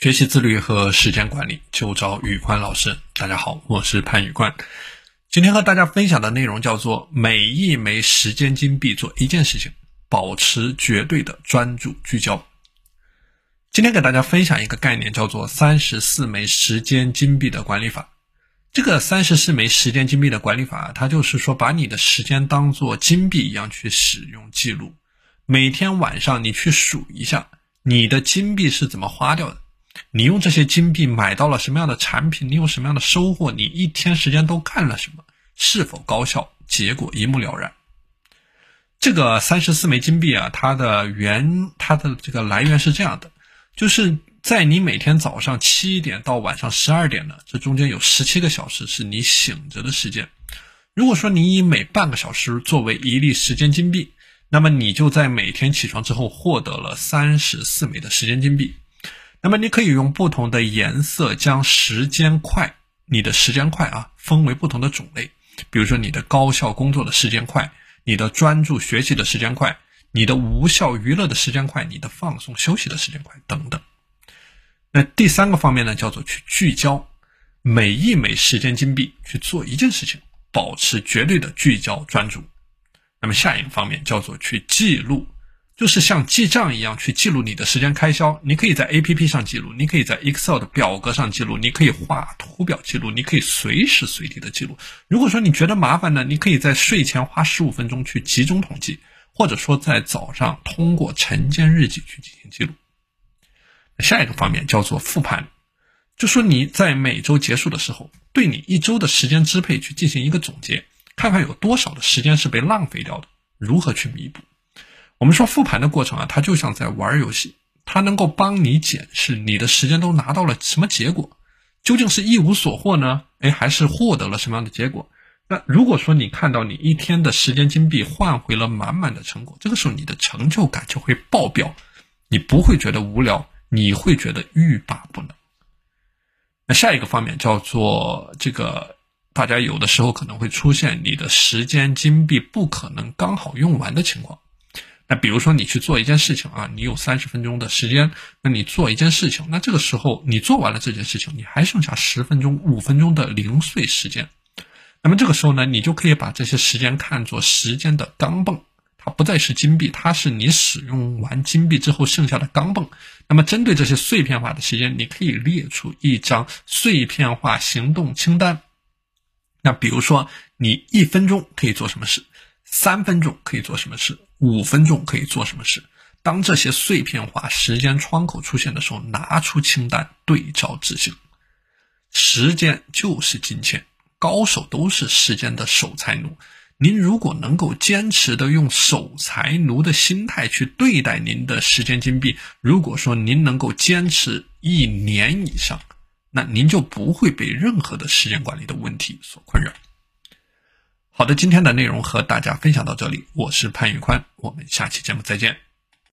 学习自律和时间管理，就找宇宽老师。大家好，我是潘宇宽。今天和大家分享的内容叫做“每一枚时间金币做一件事情，保持绝对的专注聚焦”。今天给大家分享一个概念，叫做“三十四枚时间金币的管理法”。这个三十四枚时间金币的管理法，它就是说把你的时间当做金币一样去使用记录。每天晚上你去数一下，你的金币是怎么花掉的。你用这些金币买到了什么样的产品？你有什么样的收获？你一天时间都干了什么？是否高效？结果一目了然。这个三十四枚金币啊，它的源，它的这个来源是这样的，就是在你每天早上七点到晚上十二点呢，这中间有十七个小时是你醒着的时间。如果说你以每半个小时作为一粒时间金币，那么你就在每天起床之后获得了三十四枚的时间金币。那么你可以用不同的颜色将时间块，你的时间块啊分为不同的种类，比如说你的高效工作的时间块，你的专注学习的时间块，你的无效娱乐的时间块，你的放松休息的时间块等等。那第三个方面呢，叫做去聚焦，每一枚时间金币去做一件事情，保持绝对的聚焦专注。那么下一个方面叫做去记录。就是像记账一样去记录你的时间开销，你可以在 A P P 上记录，你可以在 Excel 的表格上记录，你可以画图表记录，你可以随时随地的记录。如果说你觉得麻烦呢，你可以在睡前花十五分钟去集中统计，或者说在早上通过晨间日记去进行记录。下一个方面叫做复盘，就说你在每周结束的时候，对你一周的时间支配去进行一个总结，看看有多少的时间是被浪费掉的，如何去弥补。我们说复盘的过程啊，它就像在玩游戏，它能够帮你检视你的时间都拿到了什么结果，究竟是一无所获呢？哎，还是获得了什么样的结果？那如果说你看到你一天的时间金币换回了满满的成果，这个时候你的成就感就会爆表，你不会觉得无聊，你会觉得欲罢不能。那下一个方面叫做这个，大家有的时候可能会出现你的时间金币不可能刚好用完的情况。那比如说你去做一件事情啊，你有三十分钟的时间，那你做一件事情，那这个时候你做完了这件事情，你还剩下十分钟、五分钟的零碎时间，那么这个时候呢，你就可以把这些时间看作时间的钢镚，它不再是金币，它是你使用完金币之后剩下的钢镚。那么针对这些碎片化的时间，你可以列出一张碎片化行动清单。那比如说你一分钟可以做什么事，三分钟可以做什么事。五分钟可以做什么事？当这些碎片化时间窗口出现的时候，拿出清单对照执行。时间就是金钱，高手都是时间的守财奴。您如果能够坚持的用守财奴的心态去对待您的时间金币，如果说您能够坚持一年以上，那您就不会被任何的时间管理的问题所困扰。好的，今天的内容和大家分享到这里，我是潘宇宽，我们下期节目再见。